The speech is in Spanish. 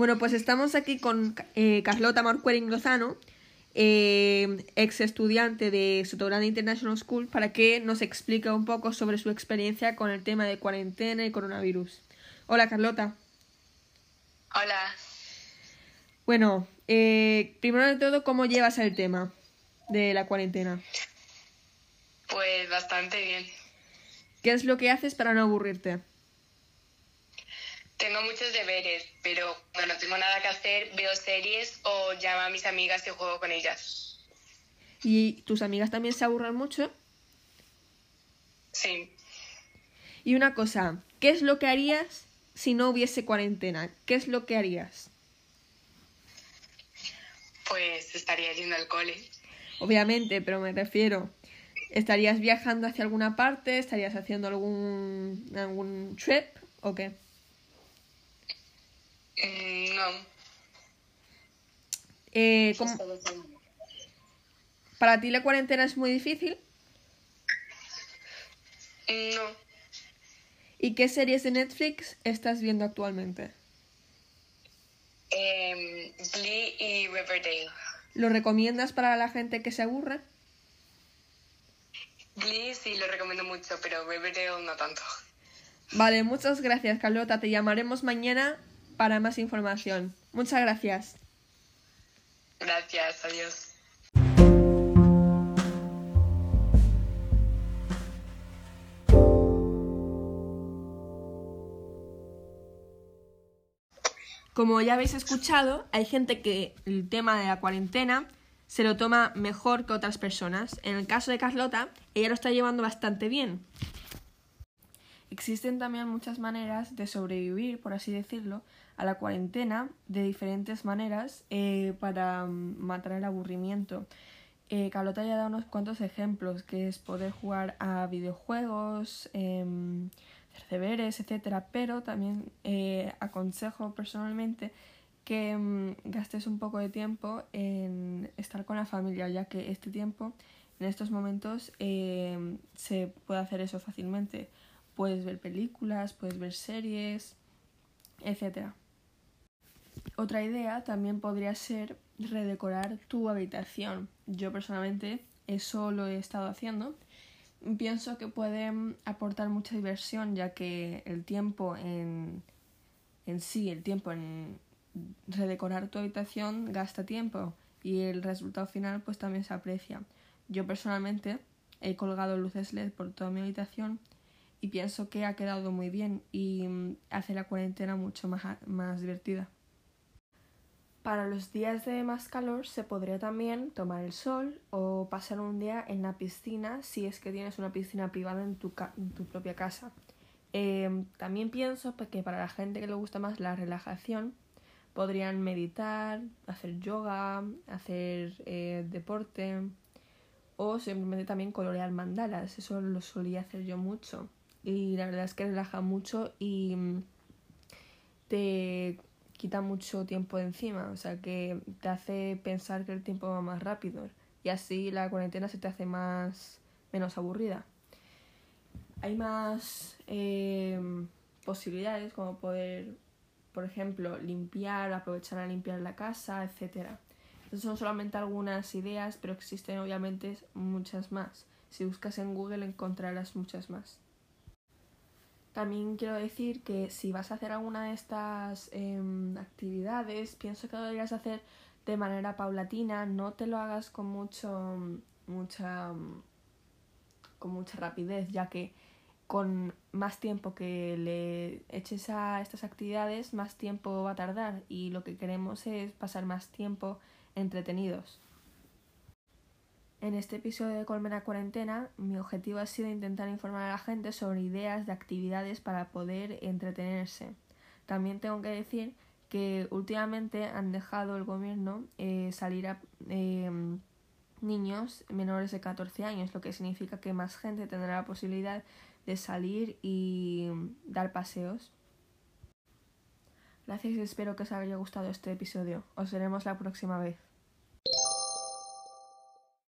Bueno, pues estamos aquí con eh, Carlota Marcuering Lozano, eh, ex estudiante de Sotogrande International School, para que nos explique un poco sobre su experiencia con el tema de cuarentena y coronavirus. Hola, Carlota. Hola. Bueno, eh, primero de todo, ¿cómo llevas el tema de la cuarentena? Pues bastante bien. ¿Qué es lo que haces para no aburrirte? Tengo muchos deberes, pero cuando no tengo nada que hacer, veo series o llamo a mis amigas y juego con ellas. ¿Y tus amigas también se aburren mucho? Sí. Y una cosa, ¿qué es lo que harías si no hubiese cuarentena? ¿Qué es lo que harías? Pues estaría yendo al cole. Obviamente, pero me refiero, ¿estarías viajando hacia alguna parte? ¿Estarías haciendo algún, algún trip o qué? Mm, no. Eh, ¿cómo- ¿Para ti la cuarentena es muy difícil? No. ¿Y qué series de Netflix estás viendo actualmente? Em, Glee y Riverdale. ¿Lo recomiendas para la gente que se aburre? Glee sí lo recomiendo mucho, pero Riverdale no tanto. Vale, muchas gracias, Carlota. Te llamaremos mañana para más información. Muchas gracias. Gracias, adiós. Como ya habéis escuchado, hay gente que el tema de la cuarentena se lo toma mejor que otras personas. En el caso de Carlota, ella lo está llevando bastante bien. Existen también muchas maneras de sobrevivir, por así decirlo, a la cuarentena de diferentes maneras eh, para mm, matar el aburrimiento. Eh, Carlota ya dado unos cuantos ejemplos, que es poder jugar a videojuegos, em, hacer deberes, etcétera, pero también eh, aconsejo personalmente que mm, gastes un poco de tiempo en estar con la familia, ya que este tiempo, en estos momentos, em, se puede hacer eso fácilmente. Puedes ver películas, puedes ver series, etcétera. Otra idea también podría ser redecorar tu habitación. Yo personalmente eso lo he estado haciendo. Pienso que puede mm, aportar mucha diversión ya que el tiempo en, en sí, el tiempo en redecorar tu habitación gasta tiempo y el resultado final pues también se aprecia. Yo personalmente he colgado luces LED por toda mi habitación y pienso que ha quedado muy bien y mm, hace la cuarentena mucho más, más divertida. Para los días de más calor se podría también tomar el sol o pasar un día en la piscina si es que tienes una piscina privada en tu, tu propia casa. Eh, también pienso que para la gente que le gusta más la relajación podrían meditar, hacer yoga, hacer eh, deporte o simplemente también colorear mandalas. Eso lo solía hacer yo mucho y la verdad es que relaja mucho y mm, te quita mucho tiempo de encima, o sea que te hace pensar que el tiempo va más rápido y así la cuarentena se te hace más menos aburrida. Hay más eh, posibilidades como poder, por ejemplo, limpiar, aprovechar a limpiar la casa, etcétera. Estas son solamente algunas ideas, pero existen obviamente muchas más. Si buscas en Google encontrarás muchas más. También quiero decir que si vas a hacer alguna de estas em, actividades, pienso que lo deberías hacer de manera paulatina, no te lo hagas con mucho mucha con mucha rapidez, ya que con más tiempo que le eches a estas actividades, más tiempo va a tardar y lo que queremos es pasar más tiempo entretenidos. En este episodio de Colmena Cuarentena, mi objetivo ha sido intentar informar a la gente sobre ideas de actividades para poder entretenerse. También tengo que decir que últimamente han dejado el gobierno eh, salir a eh, niños menores de 14 años, lo que significa que más gente tendrá la posibilidad de salir y dar paseos. Gracias y espero que os haya gustado este episodio. Os veremos la próxima vez.